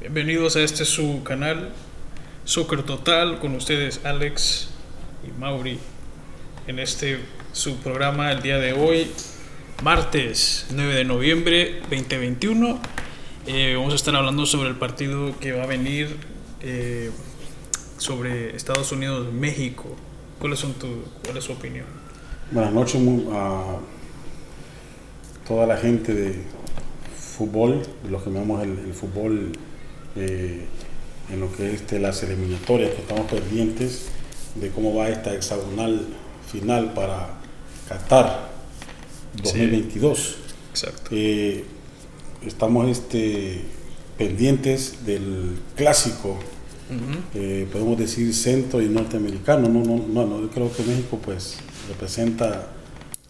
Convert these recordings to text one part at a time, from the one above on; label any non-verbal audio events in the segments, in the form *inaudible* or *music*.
Bienvenidos a este su canal Soccer Total con ustedes Alex y Mauri en este su programa el día de hoy martes 9 de noviembre 2021 eh, vamos a estar hablando sobre el partido que va a venir eh, sobre Estados Unidos México ¿cuáles son tu cuál es su opinión? Buenas noches a toda la gente de fútbol, de los que llamamos el, el fútbol eh, en lo que es este, las eliminatorias, que estamos pendientes de cómo va esta hexagonal final para Qatar 2022. Sí, exacto. Eh, estamos este, pendientes del clásico, uh -huh. eh, podemos decir centro y norteamericano. No, no, no, no, yo creo que México pues representa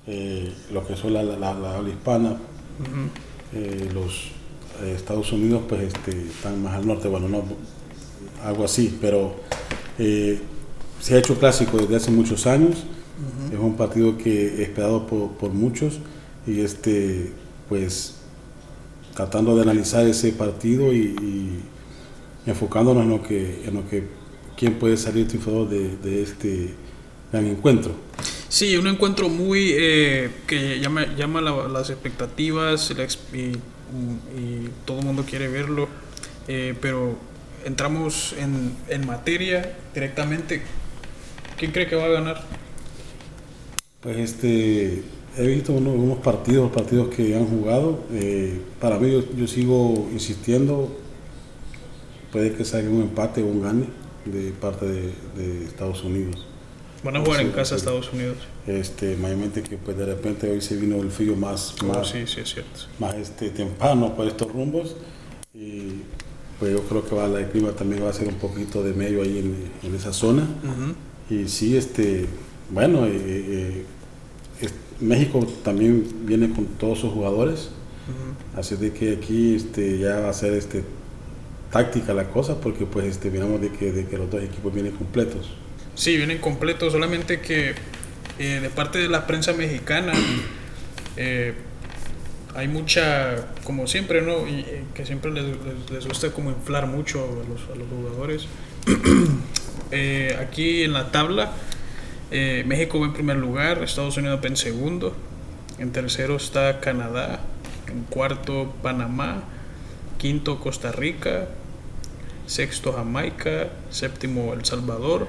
eh, lo que son la, la, la habla hispana. Uh -huh. los Estados Unidos pues este, están más al norte, bueno, no, algo así, pero eh, se ha hecho clásico desde hace muchos años, uh -huh. es un partido que es esperado por, por, muchos y este, pues tratando de analizar ese partido y, y enfocándonos en lo que, en lo que quién puede salir triunfador de, de este gran encuentro. Sí, un encuentro muy eh, que llama, llama la, las expectativas y, y, todo el mundo quiere verlo, eh, pero entramos en, en, materia directamente. ¿Quién cree que va a ganar? Pues este, he visto unos, partidos, partidos que han jugado. Eh, para mí yo, sigo insistiendo, puede que salga un empate o un gane de parte de Estados Unidos. Van a jugar en casa Estados Unidos. Este, mayormente que pues de repente hoy se vino el frío más, oh, más, sí, sí, es cierto. más este, temprano por estos rumbos y pues yo creo que va, el clima también va a ser un poquito de medio ahí en, en esa zona uh -huh. y sí, este, bueno, eh, eh, es, México también viene con todos sus jugadores, uh -huh. así de que aquí este, ya va a ser este, táctica la cosa porque pues este, miramos de que, de que los dos equipos vienen completos. Sí, vienen completos, solamente que eh, de parte de la prensa mexicana *clears throat* eh, hay mucha, como siempre, ¿no? Y eh, que siempre les, les, gusta como inflar mucho a los, a los jugadores. *clears throat* Aquí en la tabla, México va en primer lugar, Estados Unidos va en segundo, en tercero está Canadá, en cuarto Panamá, quinto Costa Rica, sexto Jamaica, séptimo El Salvador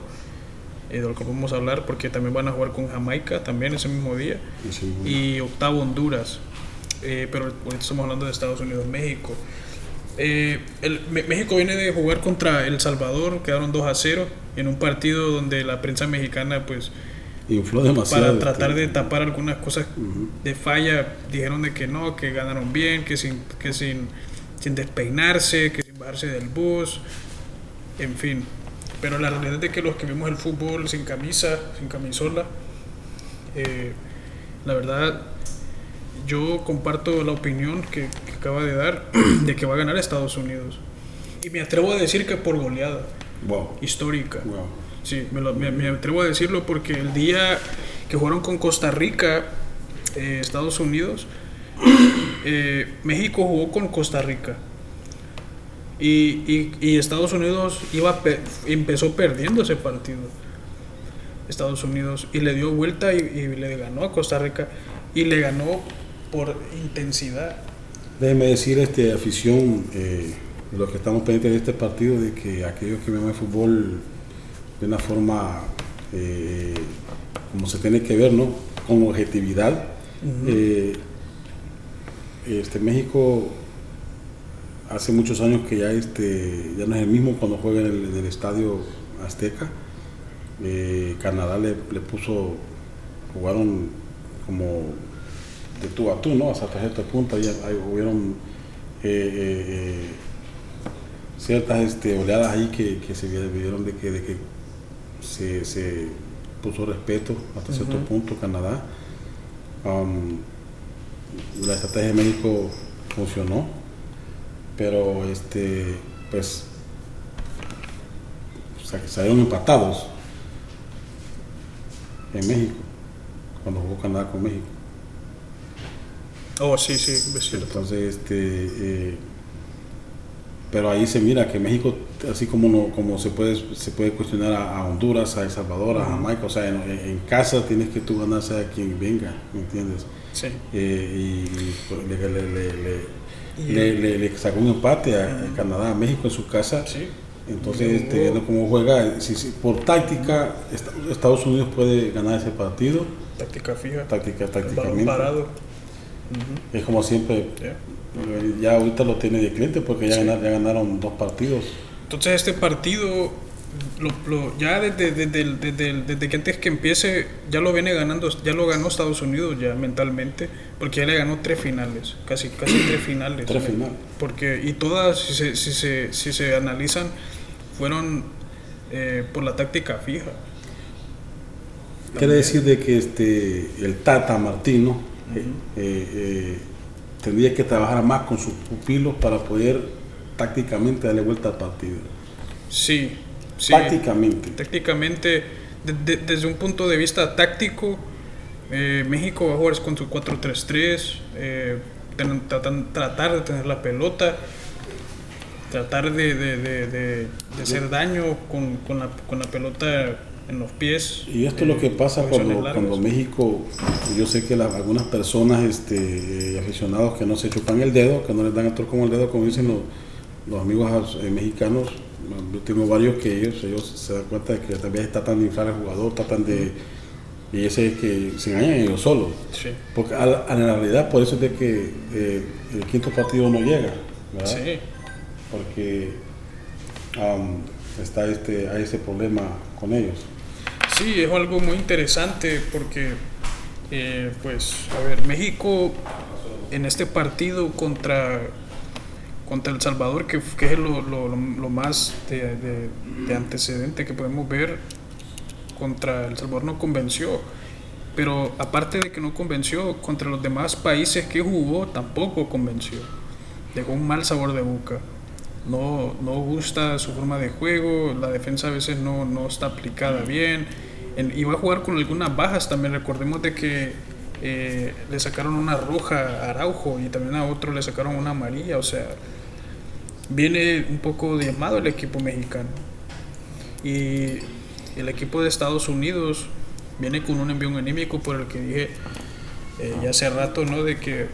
eh, de lo que podemos hablar porque también van a jugar con Jamaica también ese mismo día. Sí, y octavo Honduras. Eh, pero ahorita estamos hablando de Estados Unidos México. Eh, el, México viene de jugar contra El Salvador quedaron 2 a 0 en un partido donde la prensa mexicana pues infló demasiado para tratar de tapar algunas cosas uh -huh. de falla dijeron de que no que ganaron bien que sin que sin sin despeinarse que sin bajarse del bus en fin pero la realidad es de que los que vimos el fútbol sin camisa, sin camisola, eh, la verdad, yo comparto la opinión que, que, acaba de dar *clears throat* de que va a ganar Estados Unidos. Y me atrevo a decir que por goleada wow. histórica. Wow. Sí, me, lo, me, me, atrevo a decirlo porque el día que jugaron con Costa Rica, eh, Estados Unidos, *clears throat* eh, México jugó con Costa Rica y, y, y, Estados Unidos iba empezó perdiendo ese partido. Estados Unidos y le dio vuelta y, y, le ganó a Costa Rica y le ganó por intensidad. Déjeme decir, este afición, eh, los que estamos pendientes de este partido, de que aquellos que ven el fútbol de una forma eh, como se tiene que ver, ¿no? Con objetividad. Uh -huh. eh, este México hace muchos años que ya este ya no es el mismo cuando juega en el, en el estadio Azteca. Eh, Canadá le, le, puso, jugaron como de tú a tú, ¿no? Hasta cierto punto, ahí, ahí hubieron eh, ciertas este, oleadas ahí que, que se vieron de que, de que se, se, puso respeto hasta cierto uh -huh. punto Canadá. Um, la estrategia de México funcionó pero este pues salieron empatados en México cuando jugó Canadá con México oh sí sí es cierto entonces este eh, pero ahí se mira que México, así como no, como se puede se puede cuestionar a, Honduras, a El Salvador, a Jamaica, o sea, en, casa tienes que tú ganarse a quien venga, ¿me entiendes? Sí. Eh, y, pues, le, le, le, sacó un empate a, Canadá, a México en su casa. Sí. Entonces, este, viendo cómo juega, si, por táctica, Estados Unidos puede ganar ese partido. Táctica fija. Táctica, tácticamente. Parado. Es como siempre, ya ahorita lo tiene de cliente porque ya, ya ganaron dos partidos. Entonces este partido, lo, ya desde, desde, desde, desde, que antes que empiece, ya lo viene ganando, ya lo ganó Estados Unidos ya mentalmente, porque ya le ganó tres finales, casi, casi tres finales. Tres finales. Porque, y todas, si se, si se, si se analizan, fueron eh, por la táctica fija. Quiere decir de que este, el Tata Martino eh, eh, tendría que trabajar más con sus pupilos para poder tácticamente darle vuelta al partido. Sí, sí. Tácticamente. Tácticamente, desde un punto de vista táctico, eh, México va a jugar con su 4-3-3, eh, tratar de tener la pelota, tratar de, de, hacer daño con, con, la, con la pelota en los pies. Y esto es lo que eh, pasa cuando, cuando México, yo sé que algunas personas, este, aficionados que no se chupan el dedo, que no les dan el con el dedo, como dicen los, los amigos eh, mexicanos, yo tengo varios que ellos, ellos se dan cuenta de que también tratan de inflar al jugador, tratan de... Y ese es que se engañan ellos solos. Porque a la, realidad por eso es de que eh, el quinto partido no llega. Sí. Porque está este, hay ese problema con ellos. Sí, es algo muy interesante porque, eh, pues, a ver, México en este partido contra, contra El Salvador, que, es lo, más de, antecedente que podemos ver, contra El Salvador no convenció. Pero aparte de que no convenció, contra los demás países que jugó tampoco convenció. Dejó un mal sabor de boca no, no gusta su forma de juego, la defensa a veces no, no está aplicada bien. y va a jugar con algunas bajas también. Recordemos de que eh, le sacaron una roja a Araujo y también a otro le sacaron una amarilla. O sea, viene un poco diezmado el equipo mexicano. Y el equipo de Estados Unidos viene con un envío anímico por el que dije eh, ya hace rato, ¿no? De que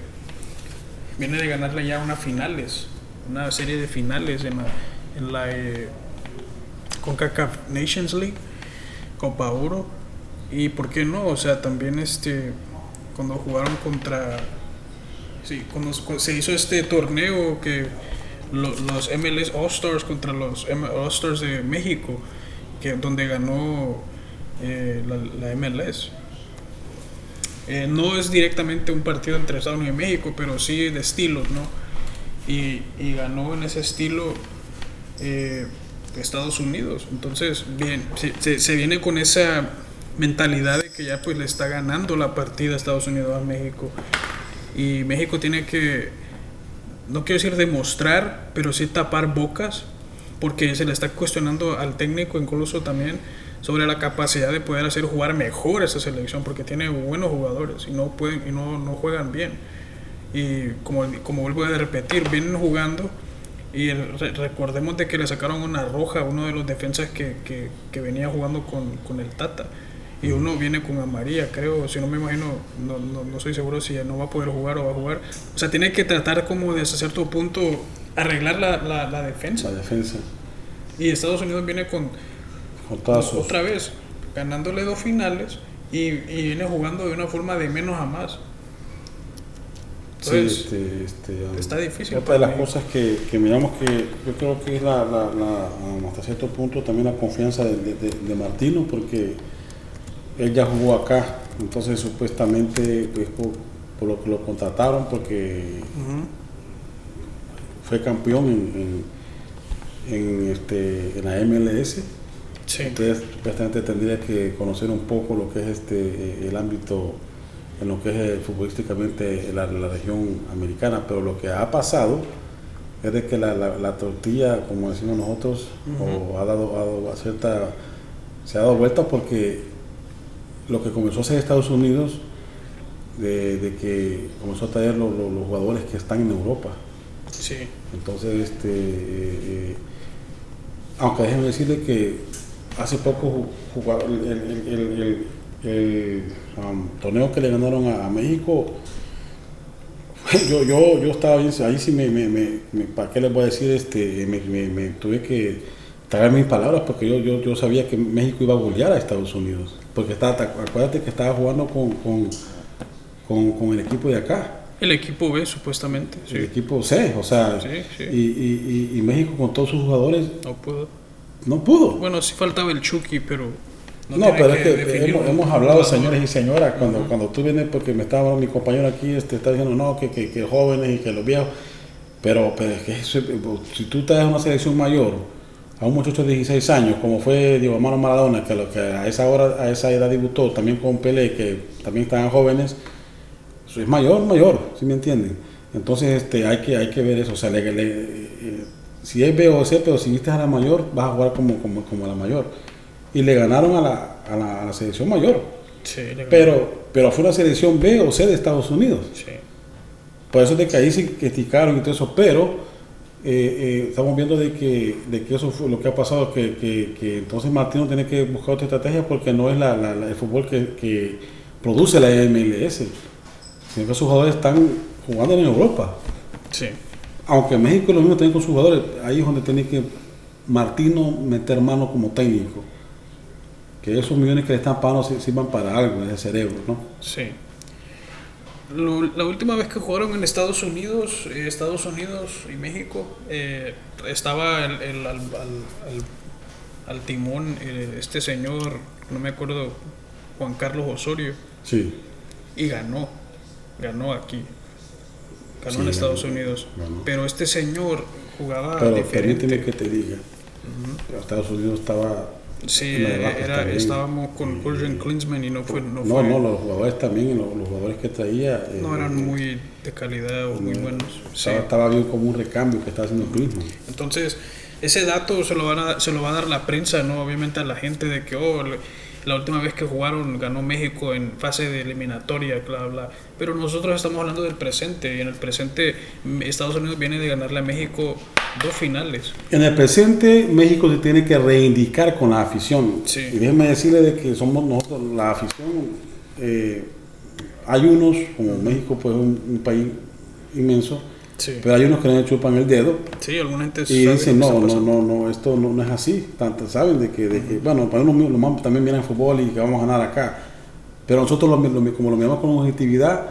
viene de ganarle ya unas finales una serie de finales en la, en la eh, CONCACAF Nations League, Copa Oro, y por qué no, o sea, también este, cuando jugaron contra, sí, cuando se hizo este torneo que los MLS All Stars contra los All Stars de México, que donde ganó eh, la, MLS. Eh, no es directamente un partido entre Estados Unidos y México, pero sí de estilos, ¿no? y, ganó en ese estilo eh, Estados Unidos. Entonces, bien, se, se, viene con esa mentalidad de que ya pues le está ganando la partida Estados Unidos a México. Y México tiene que, no quiero decir demostrar, pero sí tapar bocas, porque se le está cuestionando al técnico incluso también sobre la capacidad de poder hacer jugar mejor esa selección, porque tiene buenos jugadores y no, pueden, y no, no juegan bien. Y como, como vuelvo a repetir, vienen jugando y recordemos de que le sacaron una roja a uno de los defensas que, que, venía jugando con, con, el Tata y uno viene con amarilla, creo, si no me imagino, no, no, no, soy seguro si no va a poder jugar o va a jugar. O sea, tiene que tratar como de hasta cierto punto arreglar la, la, defensa. La defensa. Y Estados Unidos viene con, otra vez, ganándole dos finales y, y viene jugando de una forma de menos a más. Este, este, um, está difícil. Otra de las cosas que, que, miramos que yo creo que es la, la, um, hasta cierto punto también la confianza de, de, Martino, porque él ya jugó acá, entonces supuestamente pues, por, lo que lo contrataron, porque fue campeón en, en, este, en la MLS. Entonces, supuestamente tendría que conocer un poco lo que es este el ámbito en lo que es eh, futbolísticamente la, la, región americana, pero lo que ha pasado es de que la, la, tortilla, como decimos nosotros, o ha dado, cierta, se ha dado vuelta porque lo que comenzó a hacer Estados Unidos, de, de que comenzó a traer los, los, jugadores que están en Europa. Sí. Entonces, este, eh, eh, aunque déjenme decirle que hace poco jugaron el, el- el- el- el, um, torneo que le ganaron a, a México, *laughs* yo, yo, yo estaba bien, ahí sí me, me, me- me- ¿para qué les voy a decir? Este, me, tuve que tragar mis palabras porque yo, yo, yo sabía que México iba a golear a Estados Unidos. Porque estaba, acuérdate que estaba jugando con, con, con, con el equipo de acá. El equipo B, supuestamente. El Sí. equipo C, o sea, Sí, sí. Y, y- y- México con todos sus jugadores No puedo. no pudo. Bueno, sí faltaba el Chucky, pero. No, pero es que hemos, hablado, señores y señoras, cuando, cuando tú vienes, porque me estaba hablando mi compañero aquí, este, está diciendo, no, que, que, que jóvenes y que los viejos, pero, pero es que eso- si tú te das una selección mayor a un muchacho de 16 años, como fue Diego Armando Maradona, que, lo que a esa hora, a esa edad debutó, también con Pelé, que también estaban jóvenes, es mayor, mayor, ¿sí me entienden? Entonces este, hay, que, hay que ver eso, o sea, le- le- eh, si es B o C, pero si viste a la mayor, vas a jugar como, como, como a la mayor. Y le ganaron a la, a la, a la selección mayor, Sí, pero, pero fue una selección B o C de Estados Unidos. Sí. Por eso es de que ahí sí criticaron y todo eso, pero eh, eh, estamos viendo de que, de que eso fue lo que ha pasado, que, que, que entonces Martino tiene que buscar otra estrategia porque no es la, la- la- el fútbol que, que produce la MLS, sino que sus jugadores están jugando en Europa. Sí. Aunque México lo mismo también con sus jugadores, ahí es donde tiene que Martino meter mano como técnico. Que esos millones que le están pagando sir- sirvan para algo, ese cerebro, ¿no? Sí. Lo- la última vez que jugaron en Estados Unidos, eh, Estados Unidos y México, eh, estaba el, el- al, al- al- timón eh, este señor, no me acuerdo, Juan Carlos Osorio, Sí. y ganó, ganó aquí, ganó Sí, en Estados ganó, Unidos. ganó. Pero este señor jugaba Pero diferente. que te diga, Estados Unidos estaba Sí, era, estábamos con Jurgen Klinsmann y no fue, no, No, fue- no, los jugadores también, los, los jugadores que traía. eh, no eran muy de calidad o muy no, buenos. Sí. Estaba, estaba bien como un recambio que estaba haciendo Klinsmann. Entonces, ese dato se lo, van a, se lo va a dar la prensa, ¿no? Obviamente a la gente de que, oh, la última vez que jugaron ganó México en fase de eliminatoria, bla, bla. Pero nosotros estamos hablando del presente y en el presente mm, Estados Unidos viene de ganarle a México dos finales. En el presente, México se tiene que reivindicar con la afición. Sí. Y déjenme decirle de que somos nosotros, la afición, eh, hay unos, como México, pues es un, un país inmenso, Sí. pero hay unos que le chupan el dedo Sí, alguna gente y dicen, no, no, no, no, esto no, no es así. Tanto saben de que, de que bueno, para uno mismo, nomás también miran fútbol y que vamos a ganar acá. Pero nosotros, lo, lo- como lo miramos con objetividad,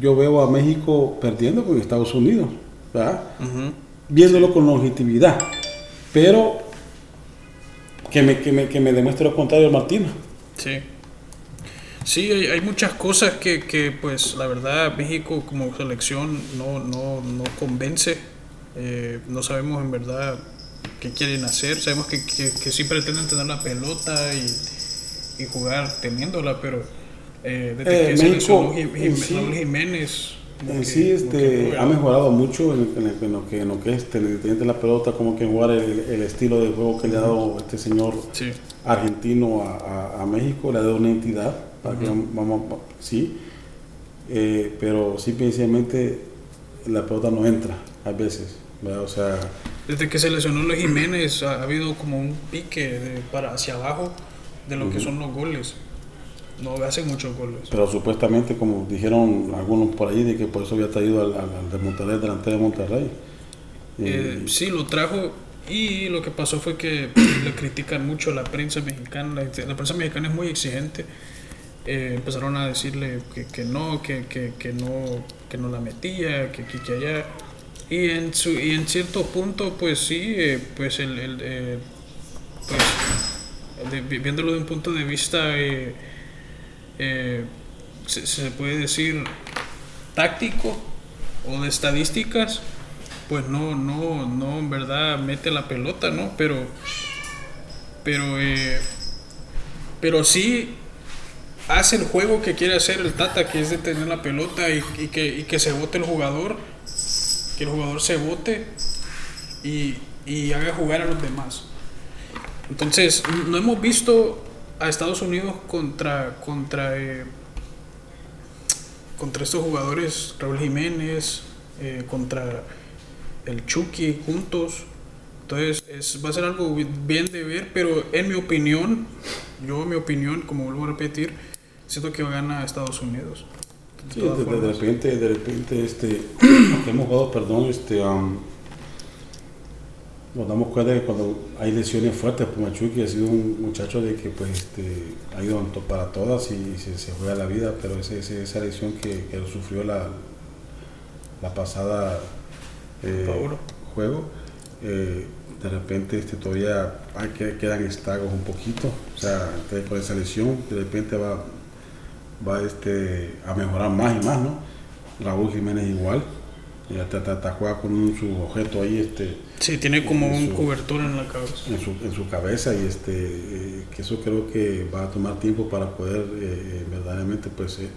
yo veo a México perdiendo con Estados Unidos. Viéndolo con objetividad, pero que me, que me, que me demuestre lo contrario Martino. Sí. Sí, hay, hay muchas cosas que, que, pues, la verdad, México como selección no, no, no convence. Eh, no sabemos en verdad qué quieren hacer. Sabemos que, que, que sí pretenden tener la pelota y, y jugar teniéndola, pero eh, desde Eh, que México, Raúl Jiménez. Que- sí, este, ha mejorado mucho en, en- en lo que, en lo que es tener tener la pelota, como que jugar el, el estilo de juego que le ha dado este señor Sí, argentino a, a- a México, le ha dado una entidad, para que vamos, sí, Eh, pero simplemente la pelota no entra a veces, ¿verdad? o sea, desde que se lesionó los Jiménez ha, ha habido como un pique de- para hacia abajo de lo que son los goles. No hacen muchos goles. pero supuestamente, como dijeron algunos por ahí, de que por eso había traído al, al, al de Monterrey, delantero de Monterrey. Y- Eh, sí, lo trajo y lo que pasó fue que *clears throat* le critican mucho a la prensa mexicana. La, la prensa mexicana es muy exigente. Eh, empezaron a decirle que, que no, que, que, que no, que no la metía, que aquí, que allá. Y en, su, y en cierto punto, pues sí, eh, pues el, el, eh, pues, de- viéndolo de un punto de vista, eh, se, puede decir táctico o de estadísticas, pues no, no, no, en verdad mete la pelota, ¿no? Pero, pero, eh, pero sí hace el juego que quiere hacer el Tata, que es de tener la pelota y, que, se vote el jugador, que el jugador se vote y, y haga jugar a los demás. Entonces, no hemos visto a Estados Unidos contra, contra, eh, contra estos jugadores, Raúl Jiménez, eh, contra el Chucky juntos. Entonces es, va a ser algo bien de ver, pero en mi opinión, yo en mi opinión, como vuelvo a repetir, siento que gana Estados Unidos. Sí, de, de, repente, de repente, este, *clears throat* hemos jugado, perdón, este, nos damos cuenta que cuando hay lesiones fuertes, pues Machuki ha sido un muchacho de que pues este, ha ido para todas y se, se juega la vida, pero ese, esa lesión que, que sufrió la, la pasada eh, juego, eh, de repente este, todavía hay que, quedan estragos un poquito, o sea, con esa lesión de repente va, va este, a mejorar más y más, ¿no? Raúl Jiménez igual, y hasta, juega con un, su objeto ahí, este... Sí, tiene como un cobertor en la cabeza. En su, en su cabeza y este, eh, que eso creo que va a tomar tiempo para poder eh, verdaderamente, pues, eh,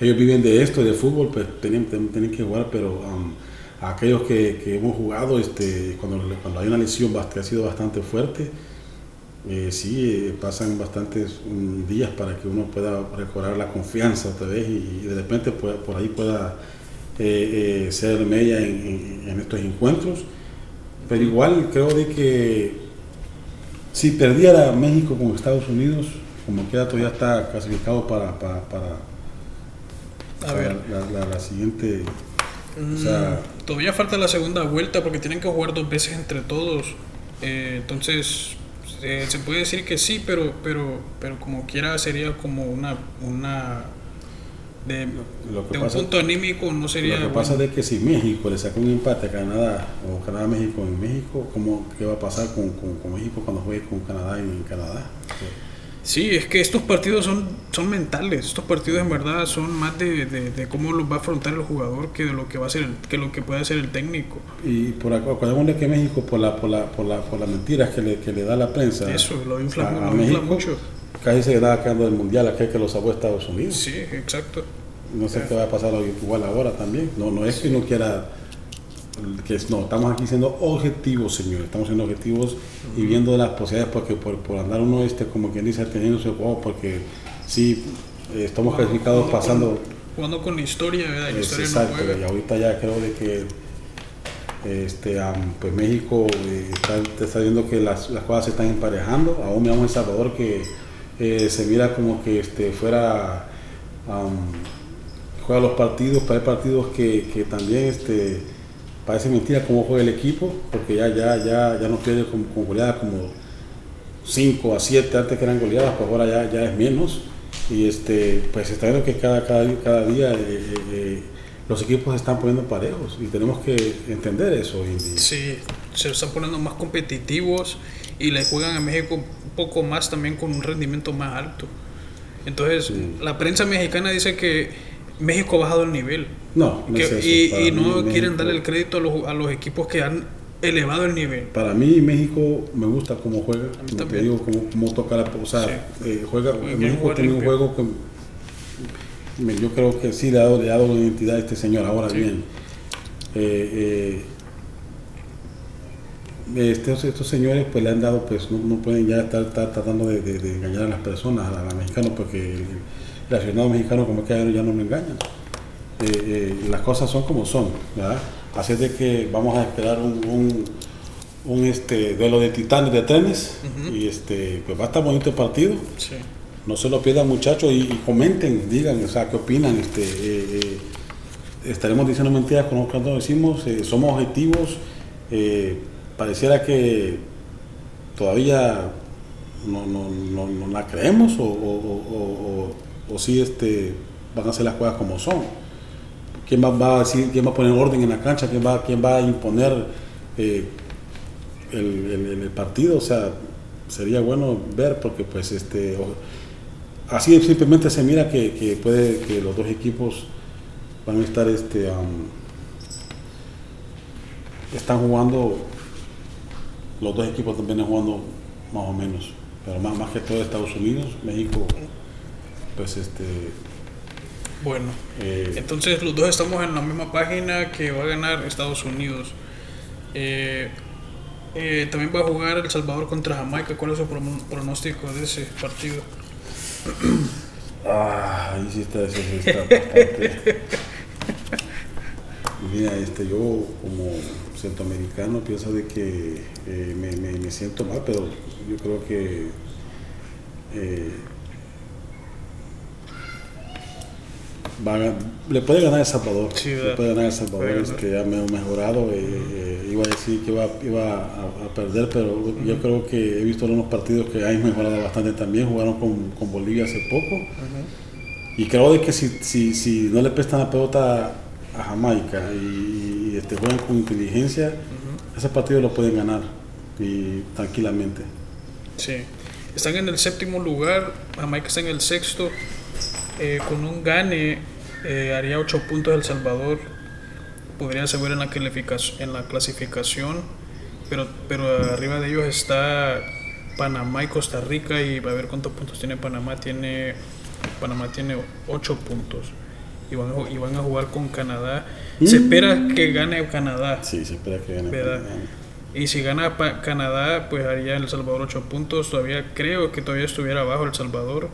ellos viven de esto, de fútbol, pues tienen, tienen que jugar, pero um, aquellos que, que, hemos jugado, este, cuando, cuando hay una lesión que ha sido bastante fuerte, sí, pasan bastantes días para que uno pueda recobrar la confianza otra vez y, de repente por ahí pueda ser media en, en, estos encuentros. Pero igual creo de que si perdiera México con Estados Unidos, como queda todavía está clasificado para, para, para, La, la, siguiente... Mm, todavía falta la segunda vuelta porque tienen que jugar dos veces entre todos. entonces eh, se puede decir que sí, pero, pero, pero como quiera sería como una, una de, un punto anímico no sería. Lo que pasa es que si México le saca un empate a Canadá o Canadá-México en México, ¿cómo, ¿qué va a pasar con, con, México cuando juegue con Canadá en Canadá? Sí, es que estos partidos son, son mentales, estos partidos en verdad son más de, de, cómo los va a afrontar el jugador que de lo que va a ser que lo que puede hacer el técnico. Y por de que México por la por la por la por las mentiras que le, que le da la prensa. Eso lo infla, a, México, mucho. Casi se quedaba quedando del mundial aquel que lo sacó Estados Unidos. Sí, exacto. No sé qué va a pasar igual ahora también. No no es que no quiera que no, estamos aquí siendo objetivos, señores, estamos siendo objetivos y viendo las posibilidades, porque por, por andar uno, este, como quien dice, teniendo su juego, porque sí, eh, estamos clasificados pasando... jugando con la historia, ¿verdad? La historia exacto, y ahorita ya creo de que este, pues México eh, está, está, viendo que las, las, cosas se están emparejando, aún miramos El Salvador que eh, se mira como que este, fuera... juega los partidos, para partidos que, que también este, parece mentira cómo juega el equipo, porque ya, ya, ya, ya no pierde con, goleadas como 5 a 7 antes que eran goleadas, pues ahora ya, ya es menos. Y este, pues está viendo que cada, cada, cada día eh, eh, eh, los equipos se están poniendo parejos y tenemos que entender eso hoy en día. Sí, se están poniendo más competitivos y le juegan a México un poco más también con un rendimiento más alto. Entonces, la prensa mexicana dice que México ha bajado el nivel. No, no Y, no quieren darle el crédito a los, a los, equipos que han elevado el nivel. Para mí, México me gusta cómo juega. Como te digo, cómo, toca la. O sea, eh, juega. México tiene un juego que. Yo creo que sí le ha dado, le ha dado identidad a este señor. Ahora bien, eh, eh, estos, estos, señores pues le han dado, pues no, pueden ya estar, tratando de, de, engañar a las personas, a, los mexicanos, porque el, aficionado mexicano como que ya no me engañan. Eh, eh, las cosas son como son, ¿verdad? Así de que vamos a esperar un, un, este, duelo de titanes de trenes y este, pues va a estar bonito el partido. No se lo pierdan muchachos y, comenten, digan, o sea, qué opinan. Este, eh, estaremos diciendo mentiras cuando decimos, somos objetivos. pareciera que todavía no, no, no, la creemos o, o, o, si este, van a ser las cosas como son. Quién va, a quién va a poner orden en la cancha, quién va, quién va a imponer eh, el, el, partido, o sea, sería bueno ver porque pues este así simplemente se mira que, puede que los dos equipos van a estar este están jugando los dos equipos también están jugando más o menos pero más, más que todo Estados Unidos México pues este bueno, eh, entonces los dos estamos en la misma página que va a ganar Estados Unidos. Eh, eh, también va a jugar El Salvador contra Jamaica. ¿Cuál es su pronóstico de ese partido? *coughs* Ah, ahí sí está, sí está bastante *laughs* Mira, este, yo como centroamericano pienso de que eh, me, me- me siento mal, pero yo creo que eh, a le puede ganar El Salvador. Sí, le puede ganar El Salvador, ganar. este, ya me ha mejorado. eh, eh, iba a decir que iba, iba a, a perder, pero yo creo que he visto algunos partidos que han mejorado bastante también. Jugaron con, con Bolivia hace poco. Y creo de que si, si, si no le prestan la pelota a Jamaica y, y, este, juegan con inteligencia, ese partido lo pueden ganar y tranquilamente. Sí. Están en el séptimo lugar, Jamaica está en el sexto. Eh, con un gane eh, haría 8 puntos El Salvador. Podría subir en la, en la clasificación, pero, pero arriba de ellos está Panamá y Costa Rica y va a ver cuántos puntos tiene Panamá. Tiene, Panamá tiene 8 puntos y van, a, ju- y van a jugar con Canadá. Se espera que gane Canadá. Sí, se espera que gane. ¿Verdad? Y si gana Canadá, pues haría El Salvador 8 puntos. Todavía creo que todavía estuviera abajo El Salvador.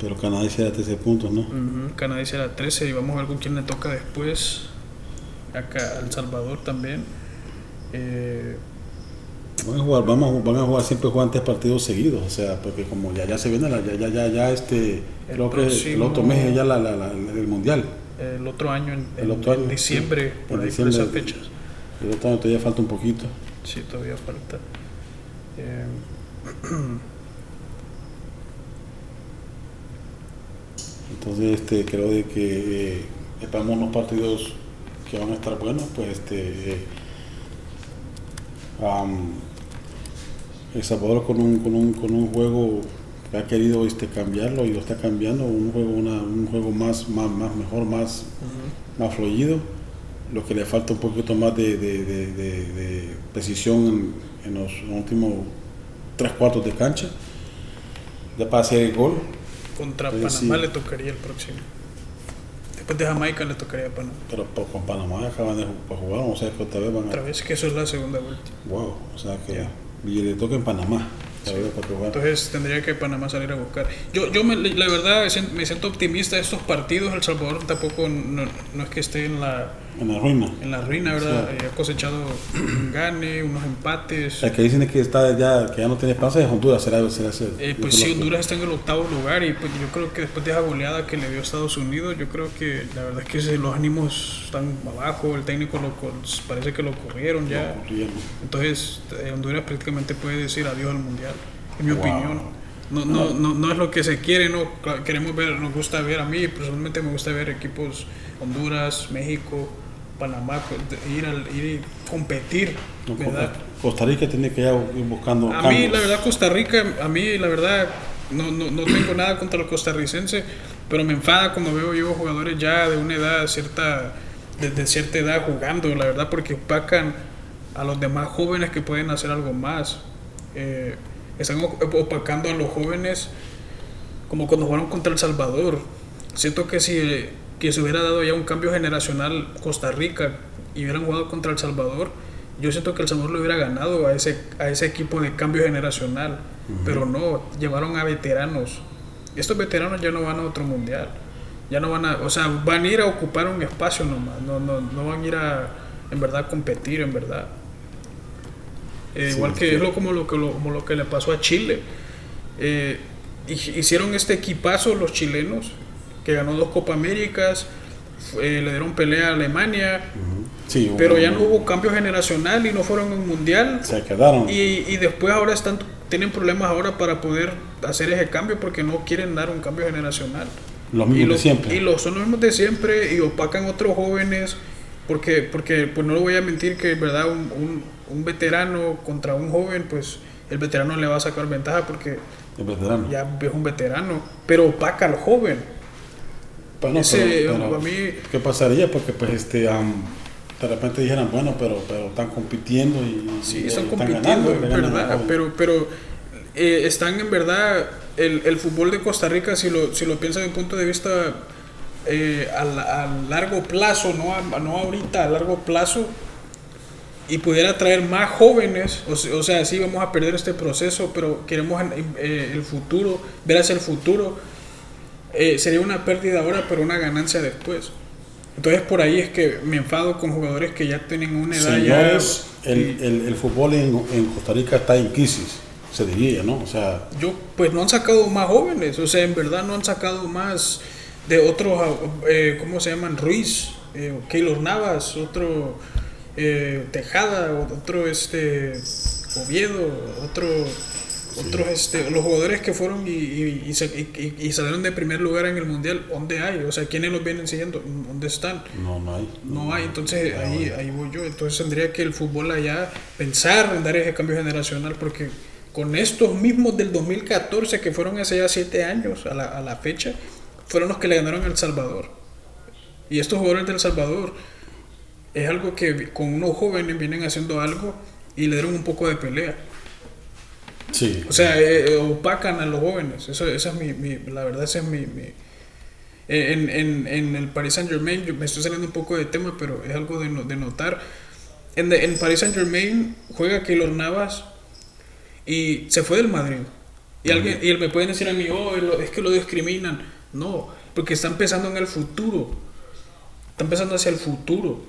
Pero Canadá hiciera 13 puntos, ¿no? Ujú, Canadá hiciera 13 y vamos a ver con quién le toca después. Acá El Salvador también. Eh, Van a jugar, vamos a, van a jugar siempre juegan tres partidos seguidos, o sea, porque como ya, ya se viene, la, ya, ya, ya, ya este, El creo que el próximo- otro mes es ya la, la- la- el mundial. el otro año, en, El en- otro en año, diciembre, sí. por En ahí diciembre. esas fechas. El otro año todavía falta un poquito. Sí, todavía falta. Eh, *clears throat* Entonces, este, creo de que eh, esperamos unos partidos que van a estar buenos, pues este, eh, El Salvador con un, con un, con un juego que ha querido este, cambiarlo y lo está cambiando, un juego, una, un juego más, más, más mejor, más, ujú. más fluido, lo que le falta un poquito más de, de, de- de- de precisión en, en los últimos tres cuartos de cancha, ya para hacer el gol. Contra Pues Panamá sí. le tocaría el próximo. Después de Jamaica le tocaría a Panamá. Pero con Panamá acaban de ju- jugar, o sea que otra vez van Otra a. vez que eso es la segunda vuelta. Wow, o sea que. Ya. Y le toca en Panamá, otra. Entonces tendría que Panamá salir a buscar. Yo, yo me- la verdad me siento- me siento optimista de estos partidos. El Salvador tampoco no, no es que esté en la, En la ruina. en la ruina, ¿verdad? Sí. Eh, ha cosechado un *clears throat* gane, unos empates. La que dicen es que está ya, que ya no tiene esperanza es Honduras, será, será ese. Eh, pues sí, Honduras está en el octavo lugar y pues yo creo que después de esa goleada que le dio Estados Unidos, yo creo que la verdad es que los ánimos están abajo, el técnico lo, parece que lo corrieron ya. No. Entonces eh, Honduras prácticamente puede decir adiós al Mundial, en mi Wow. opinión. No, no, no, no es lo que se quiere, no queremos ver, nos gusta ver a mí, personalmente me gusta ver equipos Honduras, México, Panamá, pues, ir, al, ir y competir. Costa Rica tiene que ir buscando. A mí, la verdad, Costa Rica, a mí, la verdad, no, no, no tengo nada contra los costarricenses, pero me enfada cuando veo yo jugadores ya de una edad cierta, desde cierta edad jugando, la verdad, porque opacan a los demás jóvenes que pueden hacer algo más. Eh, están op- opacando a los jóvenes como cuando jugaron contra El Salvador. Siento que si que se hubiera dado ya un cambio generacional Costa Rica y hubieran jugado contra El Salvador, yo siento que El Salvador le hubiera ganado a ese, a ese equipo de cambio generacional. Pero no, llevaron a veteranos. Estos veteranos ya no van a otro mundial. Ya no van a, o sea, van a ir a ocupar un espacio nomás. No, no, no van a ir a, en verdad, a competir, en verdad. Eh, Sí, igual que es lo, como, lo, que lo- como lo que le pasó a Chile. Eh, hi- hicieron este equipazo los chilenos, que ganó dos Copa Américas, fue- le dieron pelea a Alemania, Ujú. Sí, pero ya no hubo cambio generacional y no fueron en mundial. Se quedaron. Y, y después ahora están tienen problemas ahora para poder hacer ese cambio porque no quieren dar un cambio generacional. Los y mismos de siempre. Y los son los mismos de siempre y opacan otros jóvenes porque, porque pues no lo voy a mentir que verdad un, un, un veterano contra un joven pues el veterano le va a sacar ventaja porque El veterano. ya es un veterano, pero opaca al joven. Ese, pero- pero, a mí- ¿Qué pasaría? Porque pues este am, de repente dijeran, bueno, pero, pero están compitiendo y Sí, y están compitiendo, ganando, verdad, pero, pero eh, están en verdad, el, el fútbol de Costa Rica, si lo, si lo piensas desde un punto de vista eh, a, a largo plazo, no, a- no ahorita, a largo plazo, y pudiera traer más jóvenes, o, o sea, sí vamos a perder este proceso, pero queremos eh, el futuro, ver hacia el futuro, eh, sería una pérdida ahora, pero una ganancia después. Entonces por ahí es que me enfado con jugadores que ya tienen una edad Señores, ya. el, y el, el fútbol en, en Costa Rica está en crisis, se diría, ¿no? O sea, yo, pues no han sacado más jóvenes, o sea, en verdad no han sacado más de otros, eh, ¿cómo se llaman? Ruiz, eh, Keylor Navas, otro eh, Tejada, otro este Oviedo, otro otros este los jugadores que fueron y, salieron de primer lugar en el mundial ¿dónde hay? o sea ¿quiénes los vienen siguiendo? ¿dónde están? no, no hay. no hay entonces Ah, ahí, ahí voy yo entonces tendría que el fútbol allá pensar en dar ese cambio generacional porque con estos mismos del 2014 que fueron hace ya siete años a la, a la fecha fueron los que le ganaron a El Salvador y estos jugadores del Salvador es algo que con unos jóvenes vienen haciendo algo y le dieron un poco de pelea Sí. o sea, eh, eh, opacan a los jóvenes. Eso, esa es mi, mi- la verdad, esa es mi... mi- en, en, en el Paris Saint Germain, yo me estoy saliendo un poco de tema, pero es algo de, no- de notar. En, de- en Paris Saint Germain juega Keylor Navas y se fue del Madrid. Y, alguien, y me pueden decir a mí, oh, es que lo discriminan. No, porque están pensando en el futuro. Están pensando hacia el futuro.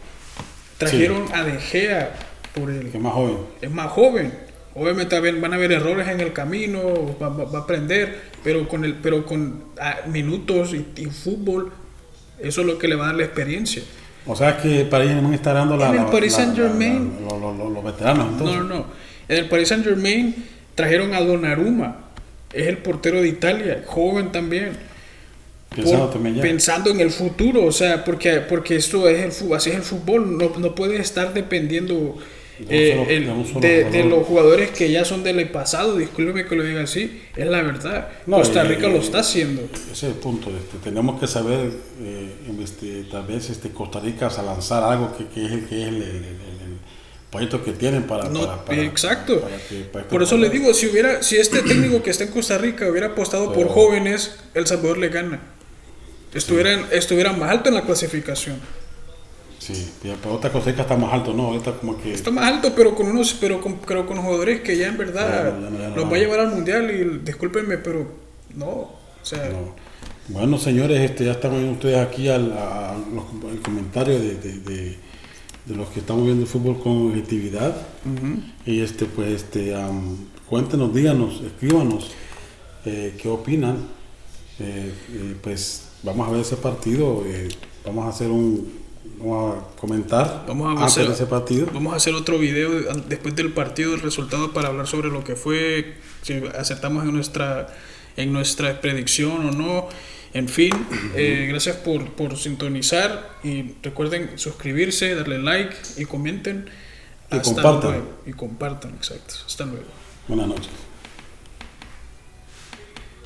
Trajeron a De Gea por el, que es más joven. es más joven. Obviamente van a haber errores en el camino, va, va- va a aprender, pero con el, pero con ah, minutos y, y fútbol, eso es lo que le va a dar la experiencia. O sea que Paris Saint-Germain está dando la, En el la- Paris la- Saint-Germain- la- la- lo- lo- los veteranos. Entonces. No, no, no. En el Paris Saint Germain trajeron a Donnarumma, es el portero de Italia, joven también. Pensando por- también ya. pensando en el futuro, o sea, porque, porque esto es el fútbol, así es el fútbol, no, no puede estar dependiendo De eh, solo- el- de de, los jugadores que ya son del pasado, discúlpeme que lo diga así, es la verdad. No, Costa Rica lo está haciendo. Ese es el punto. Este, tenemos que saber, eh, este, tal vez este, Costa Rica a lanzar algo que, que es, el, que es el, el- el- el proyecto que tienen para... No, para- para- exacto. para que- Por eso le digo, si hubiera, si este técnico que está en Costa Rica hubiera apostado por jóvenes, El Salvador le gana. Estuvieran, estuvieran más alto en la clasificación. Sí, pero otra Rica está más alto, ¿no? Ahorita como que... Está más alto, pero con unos, pero con, pero con jugadores que ya en verdad Ya ya ya los va a llevar al mundial y discúlpenme, pero no, o sea, No. Bueno, señores, este, ya están viendo ustedes aquí al, a, los, el comentario de, de- de- de los que estamos viendo el fútbol con objetividad. Y este, pues, este, am, cuéntenos, díganos, escríbanos eh, qué opinan. Eh, eh, pues vamos a ver ese partido, eh, vamos a hacer un, vamos a comentar Vamos a antes hacer- de ese partido. Vamos a hacer otro video después del partido, del resultado, para hablar sobre lo que fue, si acertamos en nuestra, en nuestra predicción o no. En fin, eh, gracias por, por sintonizar y recuerden suscribirse, darle like y comenten. Y compartan. luego. Y compartan, exacto. Hasta luego. Buenas noches.